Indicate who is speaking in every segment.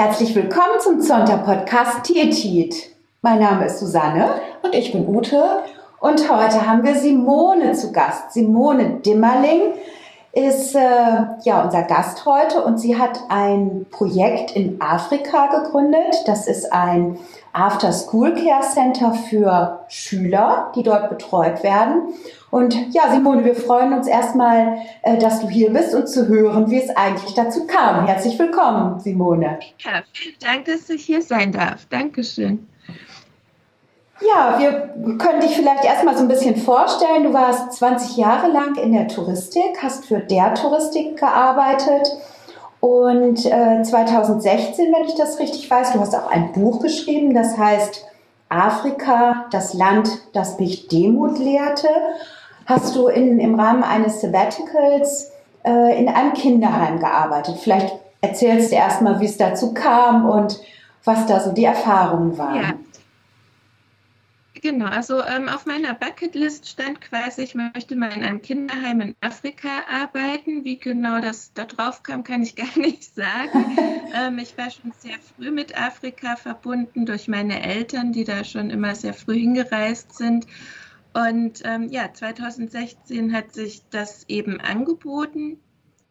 Speaker 1: Herzlich willkommen zum Zonta-Podcast Tiertiet. Mein Name ist Susanne.
Speaker 2: Und ich bin Ute.
Speaker 1: Und heute haben wir Simone zu Gast. Simone Dimmerling ist äh, ja unser Gast heute und sie hat ein Projekt in Afrika gegründet. Das ist ein After School Care Center für Schüler, die dort betreut werden. Und ja, Simone, wir freuen uns erstmal, äh, dass du hier bist und zu hören, wie es eigentlich dazu kam. Herzlich willkommen, Simone.
Speaker 3: Ja, vielen Dank, dass ich hier sein darf. Dankeschön.
Speaker 1: Ja, wir können dich vielleicht erstmal so ein bisschen vorstellen. Du warst 20 Jahre lang in der Touristik, hast für der Touristik gearbeitet und äh, 2016, wenn ich das richtig weiß, du hast auch ein Buch geschrieben, das heißt Afrika, das Land, das mich Demut lehrte. Hast du in, im Rahmen eines Sabbaticals äh, in einem Kinderheim gearbeitet? Vielleicht erzählst du erstmal, wie es dazu kam und was da so die Erfahrungen waren. Ja.
Speaker 3: Genau, also ähm, auf meiner Bucketlist stand quasi, ich möchte mal in einem Kinderheim in Afrika arbeiten. Wie genau das da drauf kam, kann ich gar nicht sagen. ähm, ich war schon sehr früh mit Afrika verbunden durch meine Eltern, die da schon immer sehr früh hingereist sind. Und ähm, ja, 2016 hat sich das eben angeboten.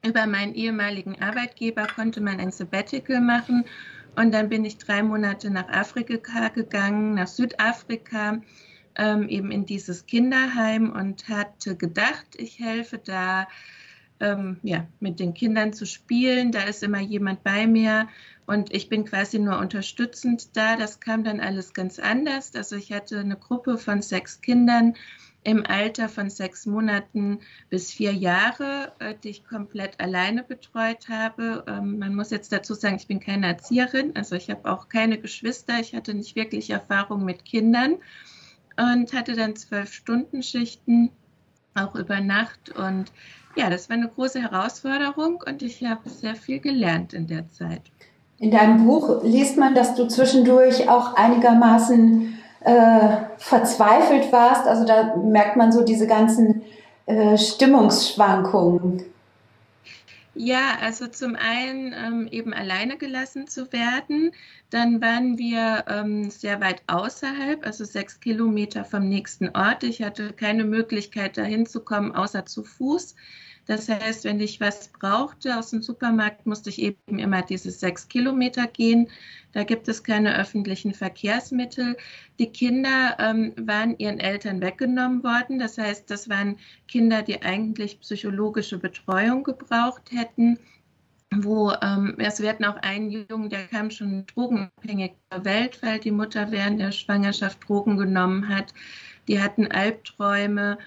Speaker 3: Über meinen ehemaligen Arbeitgeber konnte man ein Sabbatical machen und dann bin ich drei Monate nach Afrika gegangen, nach Südafrika, ähm, eben in dieses Kinderheim und hatte gedacht, ich helfe da, ähm, ja, mit den Kindern zu spielen. Da ist immer jemand bei mir und ich bin quasi nur unterstützend da. Das kam dann alles ganz anders. Also ich hatte eine Gruppe von sechs Kindern im Alter von sechs Monaten bis vier Jahre, äh, die ich komplett alleine betreut habe. Ähm, man muss jetzt dazu sagen, ich bin keine Erzieherin, also ich habe auch keine Geschwister, ich hatte nicht wirklich Erfahrung mit Kindern und hatte dann zwölf Stunden Schichten, auch über Nacht. Und ja, das war eine große Herausforderung und ich habe sehr viel gelernt in der Zeit.
Speaker 1: In deinem Buch liest man, dass du zwischendurch auch einigermaßen äh, verzweifelt warst. Also da merkt man so diese ganzen äh, Stimmungsschwankungen.
Speaker 3: Ja, also zum einen ähm, eben alleine gelassen zu werden. Dann waren wir ähm, sehr weit außerhalb, also sechs Kilometer vom nächsten Ort. Ich hatte keine Möglichkeit, dahin zu kommen, außer zu Fuß. Das heißt, wenn ich was brauchte aus dem Supermarkt, musste ich eben immer diese sechs Kilometer gehen. Da gibt es keine öffentlichen Verkehrsmittel. Die Kinder ähm, waren ihren Eltern weggenommen worden. Das heißt, das waren Kinder, die eigentlich psychologische Betreuung gebraucht hätten wo ähm, wir hatten auch einen Jungen, der kam schon drogenabhängig zur Welt, weil die Mutter während der Schwangerschaft Drogen genommen hat. Die hatten Albträume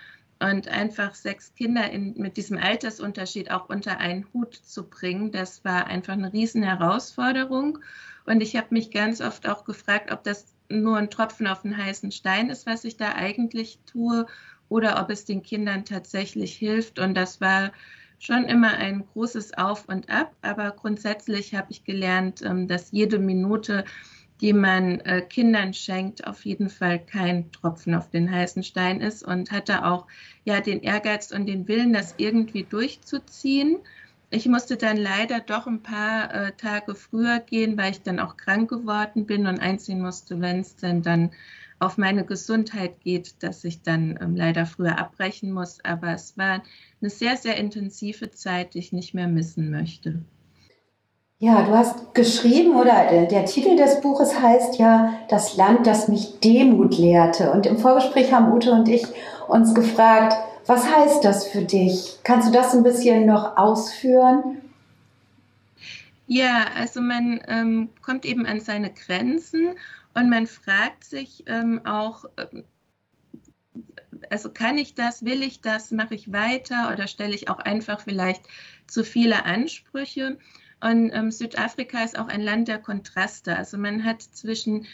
Speaker 3: und einfach sechs Kinder in, mit diesem Altersunterschied auch unter einen Hut zu bringen, das war einfach eine riesen Herausforderung. Und ich habe mich ganz oft auch gefragt, ob das nur ein Tropfen auf den heißen Stein ist, was ich da eigentlich tue, oder ob es den Kindern tatsächlich hilft. Und das war schon immer ein großes Auf und Ab. Aber grundsätzlich habe ich gelernt, ähm, dass jede Minute die man äh, Kindern schenkt, auf jeden Fall kein Tropfen auf den heißen Stein ist und hatte auch ja den Ehrgeiz und den Willen, das irgendwie durchzuziehen. Ich musste dann leider doch ein paar äh, Tage früher gehen, weil ich dann auch krank geworden bin und einsehen musste, wenn es denn dann auf meine Gesundheit geht, dass ich dann ähm, leider früher abbrechen muss. Aber es war eine sehr, sehr intensive Zeit, die ich nicht mehr missen möchte.
Speaker 1: Ja, du hast geschrieben oder der Titel des Buches heißt ja Das Land, das mich Demut lehrte. Und im Vorgespräch haben Ute und ich uns gefragt, was heißt das für dich? Kannst du das ein bisschen noch ausführen?
Speaker 3: Ja, also man ähm, kommt eben an seine Grenzen und man fragt sich ähm, auch, ähm, also kann ich das, will ich das, mache ich weiter oder stelle ich auch einfach vielleicht zu viele Ansprüche? Und ähm, Südafrika ist auch ein Land der Kontraste. Also man hat zwischen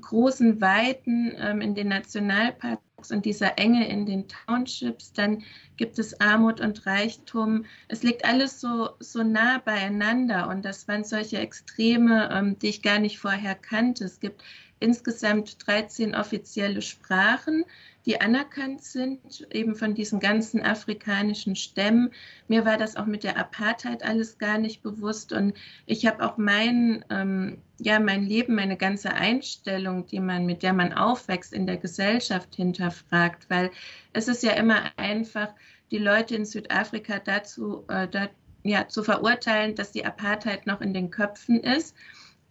Speaker 3: großen Weiten ähm, in den Nationalparks und dieser Enge in den Townships, dann gibt es Armut und Reichtum. Es liegt alles so, so nah beieinander und das waren solche Extreme, ähm, die ich gar nicht vorher kannte. Es gibt insgesamt 13 offizielle Sprachen die anerkannt sind, eben von diesen ganzen afrikanischen Stämmen. Mir war das auch mit der Apartheid alles gar nicht bewusst. Und ich habe auch mein, ähm, ja, mein Leben, meine ganze Einstellung, die man, mit der man aufwächst in der Gesellschaft hinterfragt, weil es ist ja immer einfach, die Leute in Südafrika dazu, äh, da, ja, zu verurteilen, dass die Apartheid noch in den Köpfen ist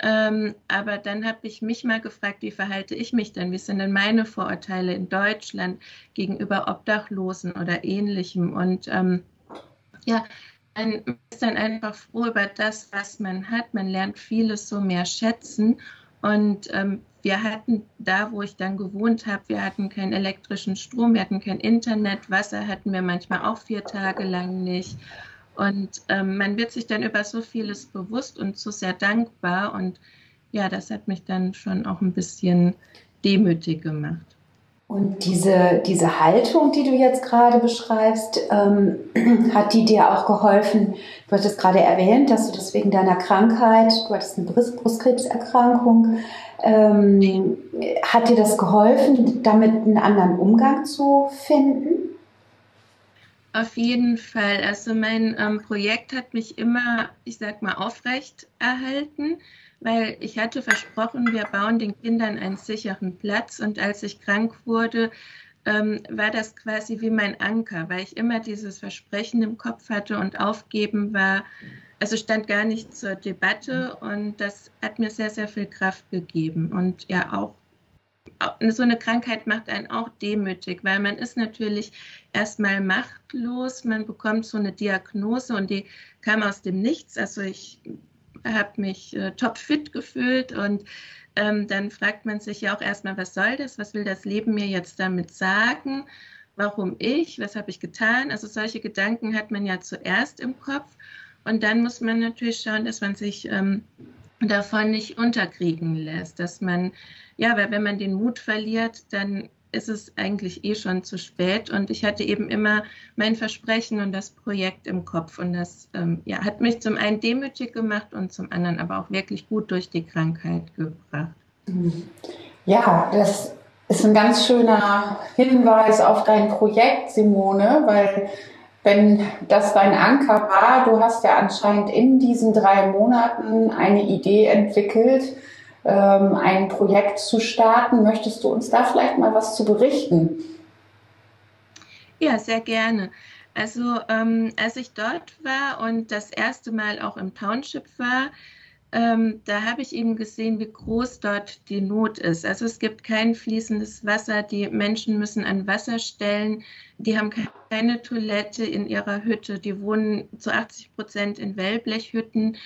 Speaker 3: ähm, aber dann habe ich mich mal gefragt, wie verhalte ich mich denn? Wie sind denn meine Vorurteile in Deutschland gegenüber Obdachlosen oder ähnlichem? Und ähm, ja, man ist dann einfach froh über das, was man hat. Man lernt vieles so mehr schätzen. Und ähm, wir hatten da, wo ich dann gewohnt habe, wir hatten keinen elektrischen Strom, wir hatten kein Internet, Wasser hatten wir manchmal auch vier Tage lang nicht. Und ähm, man wird sich dann über so vieles bewusst und so sehr dankbar. Und ja, das hat mich dann schon auch ein bisschen demütig gemacht.
Speaker 1: Und diese, diese Haltung, die du jetzt gerade beschreibst, ähm, hat die dir auch geholfen? Du hattest gerade erwähnt, dass du das wegen deiner Krankheit, du hattest eine Brustkrebserkrankung, ähm, hat dir das geholfen, damit einen anderen Umgang zu finden?
Speaker 3: Auf jeden Fall. Also mein ähm, Projekt hat mich immer, ich sag mal, aufrecht erhalten, weil ich hatte versprochen, wir bauen den Kindern einen sicheren Platz. Und als ich krank wurde, ähm, war das quasi wie mein Anker, weil ich immer dieses Versprechen im Kopf hatte und aufgeben war. Also stand gar nicht zur Debatte und das hat mir sehr, sehr viel Kraft gegeben und ja auch so eine Krankheit macht einen auch demütig, weil man ist natürlich erstmal machtlos, man bekommt so eine Diagnose und die kam aus dem Nichts. Also ich habe mich äh, topfit gefühlt und ähm, dann fragt man sich ja auch erstmal, was soll das, was will das Leben mir jetzt damit sagen, warum ich, was habe ich getan. Also solche Gedanken hat man ja zuerst im Kopf und dann muss man natürlich schauen, dass man sich ähm, davon nicht unterkriegen lässt, dass man, ja, weil wenn man den Mut verliert, dann ist es eigentlich eh schon zu spät. Und ich hatte eben immer mein Versprechen und das Projekt im Kopf. Und das ähm, ja, hat mich zum einen demütig gemacht und zum anderen aber auch wirklich gut durch die Krankheit gebracht.
Speaker 2: Ja, das ist ein ganz schöner Hinweis auf dein Projekt, Simone, weil wenn das dein Anker war, du hast ja anscheinend in diesen drei Monaten eine Idee entwickelt, ähm, ein Projekt zu starten. Möchtest du uns da vielleicht mal was zu berichten?
Speaker 3: Ja, sehr gerne. Also ähm, als ich dort war und das erste Mal auch im Township war, ähm, da habe ich eben gesehen, wie groß dort die Not ist. Also es gibt kein fließendes Wasser, die Menschen müssen an Wasserstellen, die haben keine Toilette in ihrer Hütte, die wohnen zu 80 Prozent in Wellblechhütten.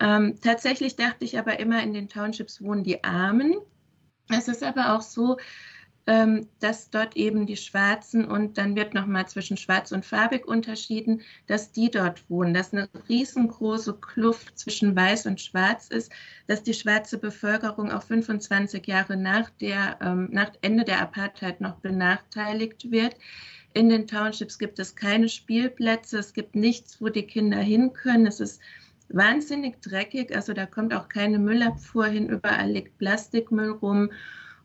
Speaker 3: Ähm, tatsächlich dachte ich aber immer, in den Townships wohnen die Armen. Es ist aber auch so, ähm, dass dort eben die Schwarzen und dann wird nochmal zwischen Schwarz und Farbig unterschieden, dass die dort wohnen, dass eine riesengroße Kluft zwischen Weiß und Schwarz ist, dass die schwarze Bevölkerung auch 25 Jahre nach, der, ähm, nach Ende der Apartheid noch benachteiligt wird. In den Townships gibt es keine Spielplätze, es gibt nichts, wo die Kinder hin können. Es ist wahnsinnig dreckig, also da kommt auch keine Müllabfuhr hin, überall liegt Plastikmüll rum.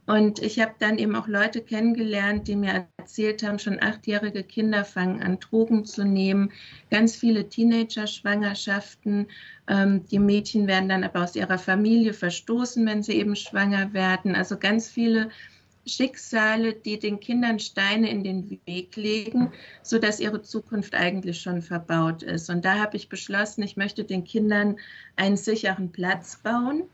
Speaker 3: Und ich habe dann eben auch Leute kennengelernt, die mir erzählt haben, schon achtjährige Kinder fangen an, Drogen zu nehmen, ganz viele Teenager-Schwangerschaften. Ähm, die Mädchen werden dann aber aus ihrer Familie verstoßen, wenn sie eben schwanger werden. Also ganz viele Schicksale, die den Kindern Steine in den Weg legen, sodass ihre Zukunft eigentlich schon verbaut ist. Und da habe ich beschlossen, ich möchte den Kindern einen sicheren Platz bauen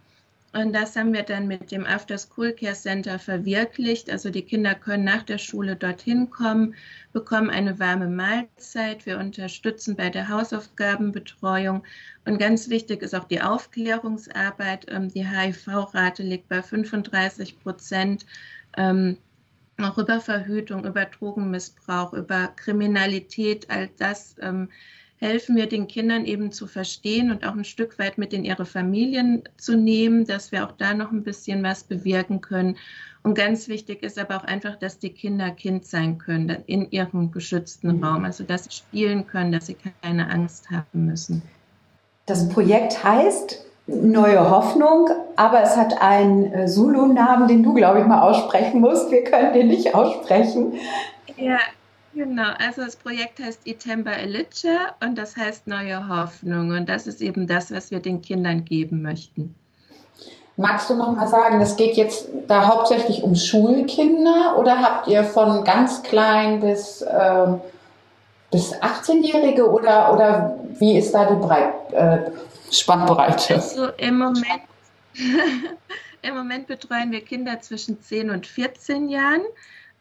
Speaker 3: und das haben wir dann mit dem After School Care Center verwirklicht. Also die Kinder können nach der Schule dorthin kommen, bekommen eine warme Mahlzeit. Wir unterstützen bei der Hausaufgabenbetreuung. Und ganz wichtig ist auch die Aufklärungsarbeit. Ähm, die HIV-Rate liegt bei 35 Prozent. Ähm, auch über Verhütung, über Drogenmissbrauch, über Kriminalität, all das ähm, helfen wir den Kindern eben zu verstehen und auch ein Stück weit mit in ihre Familien zu nehmen, dass wir auch da noch ein bisschen was bewirken können. Und ganz wichtig ist aber auch einfach, dass die Kinder Kind sein können in ihrem geschützten mhm. Raum, also dass sie spielen können, dass sie keine Angst haben müssen.
Speaker 1: Das Projekt heißt Neue Hoffnung, aber es hat einen äh, Zulu-Namen, den du, glaube ich, mal aussprechen musst. Wir können den nicht aussprechen.
Speaker 3: Ja, genau. Also das Projekt heißt Itemba Elitcha und das heißt Neue Hoffnung. Und das ist eben das, was wir den Kindern geben möchten.
Speaker 2: Magst du noch mal sagen, das geht jetzt da hauptsächlich um Schulkinder oder habt ihr von ganz klein bis, äh, bis 18-Jährige oder, oder wie ist da die Breit, äh, Spannbreite?
Speaker 3: Also im Moment, im Moment betreuen wir Kinder zwischen 10 und 14 Jahren.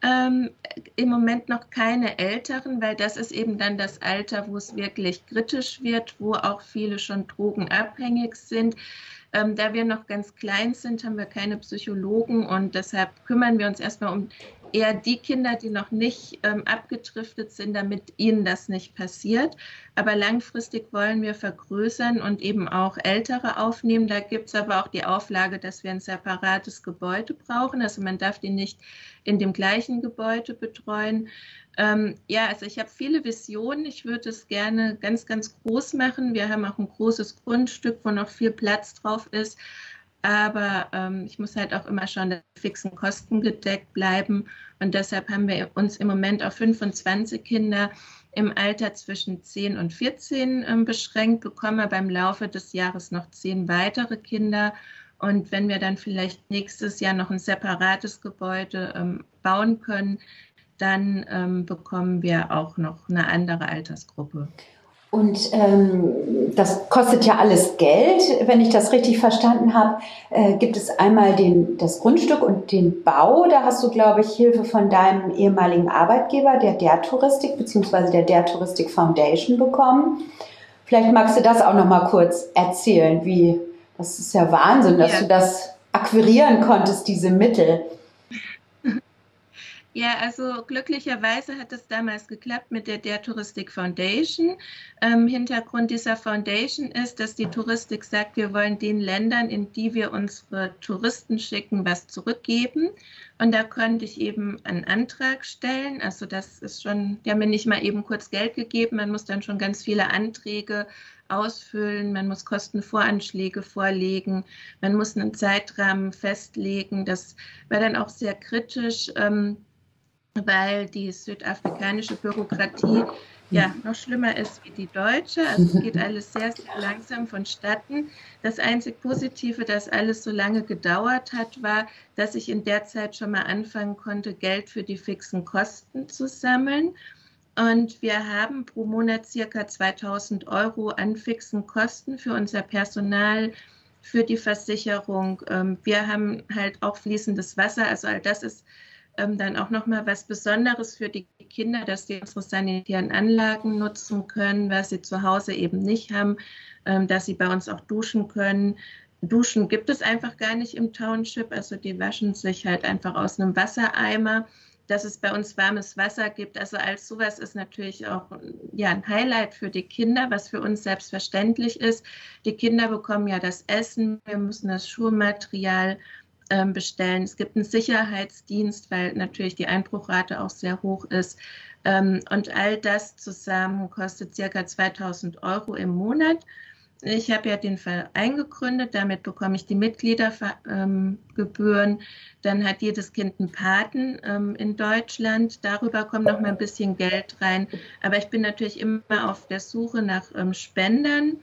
Speaker 3: Ähm, Im Moment noch keine Älteren, weil das ist eben dann das Alter, wo es wirklich kritisch wird, wo auch viele schon drogenabhängig sind. Ähm, da wir noch ganz klein sind, haben wir keine Psychologen und deshalb kümmern wir uns erstmal um eher die Kinder, die noch nicht ähm, abgedriftet sind, damit ihnen das nicht passiert. Aber langfristig wollen wir vergrößern und eben auch Ältere aufnehmen. Da gibt es aber auch die Auflage, dass wir ein separates Gebäude brauchen. Also man darf die nicht in dem gleichen Gebäude betreuen. Ähm, ja, also ich habe viele Visionen. Ich würde es gerne ganz, ganz groß machen. Wir haben auch ein großes Grundstück, wo noch viel Platz drauf ist. Aber ähm, ich muss halt auch immer schauen, dass die fixen Kosten gedeckt bleiben. Und deshalb haben wir uns im Moment auf 25 Kinder im Alter zwischen 10 und 14 ähm, beschränkt, bekommen wir beim Laufe des Jahres noch 10 weitere Kinder. Und wenn wir dann vielleicht nächstes Jahr noch ein separates Gebäude ähm, bauen können, dann ähm, bekommen wir auch noch eine andere Altersgruppe.
Speaker 1: Und ähm, das kostet ja alles Geld. Wenn ich das richtig verstanden habe, äh, gibt es einmal den, das Grundstück und den Bau. Da hast du, glaube ich, Hilfe von deinem ehemaligen Arbeitgeber, der der Touristik bzw. der der Touristik Foundation bekommen. Vielleicht magst du das auch noch mal kurz erzählen, wie das ist ja Wahnsinn, dass ja. du das akquirieren konntest, diese Mittel.
Speaker 3: Ja, also glücklicherweise hat es damals geklappt mit der Der Touristik Foundation. Ähm, Hintergrund dieser Foundation ist, dass die Touristik sagt, wir wollen den Ländern, in die wir unsere Touristen schicken, was zurückgeben. Und da konnte ich eben einen Antrag stellen. Also das ist schon, die haben mir nicht mal eben kurz Geld gegeben. Man muss dann schon ganz viele Anträge ausfüllen, man muss Kostenvoranschläge vorlegen, man muss einen Zeitrahmen festlegen. Das war dann auch sehr kritisch. Ähm, weil die südafrikanische Bürokratie ja noch schlimmer ist wie die deutsche. Also es geht alles sehr, sehr langsam vonstatten. Das einzig Positive, dass alles so lange gedauert hat, war, dass ich in der Zeit schon mal anfangen konnte, Geld für die fixen Kosten zu sammeln. Und wir haben pro Monat circa 2000 Euro an fixen Kosten für unser Personal, für die Versicherung. Ähm, wir haben halt auch fließendes Wasser. Also all das ist ähm, dann auch nochmal was Besonderes für die Kinder, dass sie unsere sanitären Anlagen nutzen können, was sie zu Hause eben nicht haben, ähm, dass sie bei uns auch duschen können. Duschen gibt es einfach gar nicht im Township, also die waschen sich halt einfach aus einem Wassereimer. Dass es bei uns warmes Wasser gibt, also als sowas ist natürlich auch ja, ein Highlight für die Kinder, was für uns selbstverständlich ist. Die Kinder bekommen ja das Essen, wir müssen das Schulmaterial bestellen. Es gibt einen Sicherheitsdienst, weil natürlich die Einbruchrate auch sehr hoch ist. Ähm, und all das zusammen kostet circa 2000 Euro im Monat. Ich habe ja den Verein gegründet, damit bekomme ich die Mitgliedergebühren. Dann hat jedes Kind einen Paten ähm, in Deutschland. Darüber kommt noch mal ein bisschen Geld rein. Aber ich bin natürlich immer auf der Suche nach Spendern,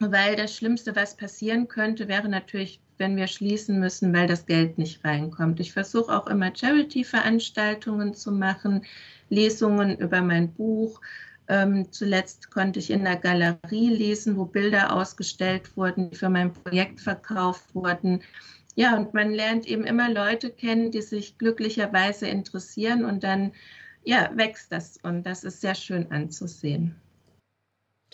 Speaker 3: weil das Schlimmste, was passieren könnte, wäre natürlich wenn wir schließen müssen, weil das Geld nicht reinkommt. Ich versuche auch immer Charity-Veranstaltungen zu machen, Lesungen über mein Buch. Ähm, zuletzt konnte ich in der Galerie lesen, wo Bilder ausgestellt wurden, die für mein Projekt verkauft wurden. Ja, und man lernt eben immer Leute kennen, die sich glücklicherweise interessieren und dann ja, wächst das und das ist sehr schön anzusehen.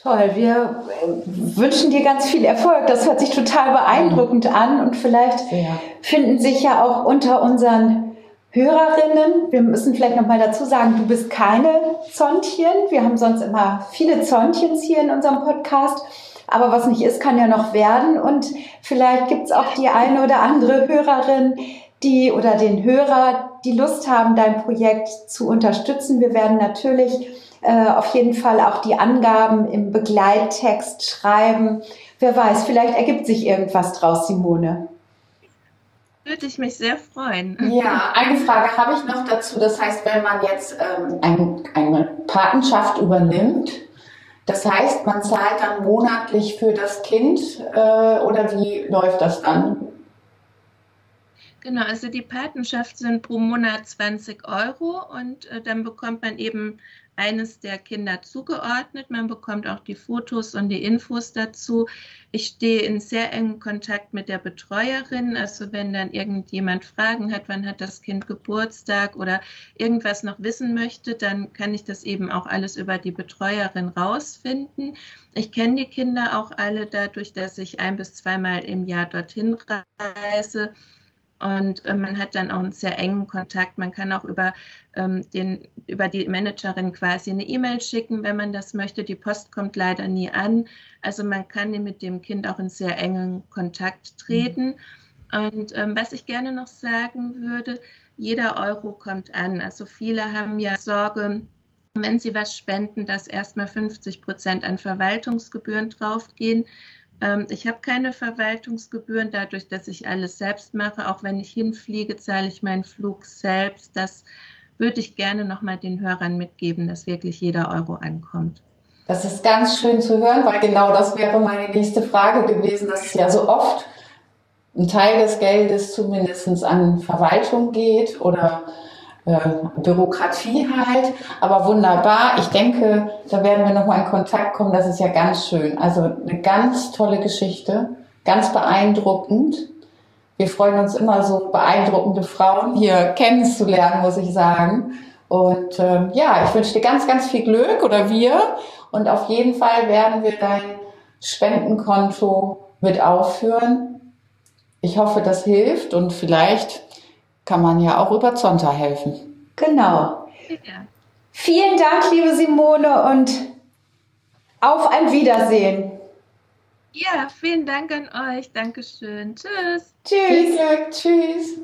Speaker 1: Toll, wir äh, wünschen dir ganz viel Erfolg. Das hört sich total beeindruckend an und vielleicht ja. finden sich ja auch unter unseren Hörerinnen, wir müssen vielleicht noch mal dazu sagen, du bist keine Zontchen. Wir haben sonst immer viele Zontchens hier in unserem Podcast. Aber was nicht ist, kann ja noch werden. Und vielleicht gibt es auch die eine oder andere Hörerin, die oder den Hörer, die Lust haben, dein Projekt zu unterstützen. Wir werden natürlich äh, auf jeden Fall auch die Angaben im Begleittext schreiben. Wer weiß, vielleicht ergibt sich irgendwas draus, Simone.
Speaker 3: Würde ich mich sehr freuen.
Speaker 2: Ja, eine Frage habe ich noch dazu. Das heißt, wenn man jetzt ähm, ein, eine Patenschaft übernimmt, das heißt, man zahlt dann monatlich für das Kind äh, oder wie läuft das dann?
Speaker 3: Genau, also die Patenschaft sind pro Monat 20 Euro und äh, dann bekommt man eben eines der Kinder zugeordnet. Man bekommt auch die Fotos und die Infos dazu. Ich stehe in sehr engem Kontakt mit der Betreuerin. Also wenn dann irgendjemand Fragen hat, wann hat das Kind Geburtstag oder irgendwas noch wissen möchte, dann kann ich das eben auch alles über die Betreuerin rausfinden. Ich kenne die Kinder auch alle dadurch, dass ich ein bis zweimal im Jahr dorthin reise und äh, man hat dann auch einen sehr engen Kontakt. Man kann auch über, ähm, den, über die Managerin quasi eine E-Mail schicken, wenn man das möchte. Die Post kommt leider nie an. Also man kann mit dem Kind auch in sehr engen Kontakt treten. Mhm. Und ähm, was ich gerne noch sagen würde, jeder Euro kommt an. Also viele haben ja Sorge, wenn sie was spenden, dass erstmal 50 Prozent an Verwaltungsgebühren draufgehen. Ähm, ich habe keine Verwaltungsgebühren, dadurch, dass ich alles selbst mache. Auch wenn ich hinfliege, zahle ich meinen Flug selbst. Das würde ich gerne nochmal den Hörern mitgeben, dass wirklich jeder Euro ankommt.
Speaker 2: Das ist ganz schön zu hören, weil genau das wäre meine nächste Frage gewesen, dass es ja so oft ein Teil des Geldes zumindest an Verwaltung geht oder Bürokratie halt. Aber wunderbar. Ich denke, da werden wir nochmal in Kontakt kommen. Das ist ja ganz schön. Also eine ganz tolle Geschichte. Ganz beeindruckend. Wir freuen uns immer so beeindruckende Frauen hier kennenzulernen, muss ich sagen. Und ähm, ja, ich wünsche dir ganz, ganz viel Glück oder wir. Und auf jeden Fall werden wir dein Spendenkonto mit aufführen. Ich hoffe, das hilft und vielleicht kann man ja auch über Zonta helfen.
Speaker 1: Genau. Ja. Vielen Dank, liebe Simone, und auf ein Wiedersehen.
Speaker 3: Ja, vielen Dank an euch. Dankeschön. Tschüss.
Speaker 2: Tschüss. Tschüss.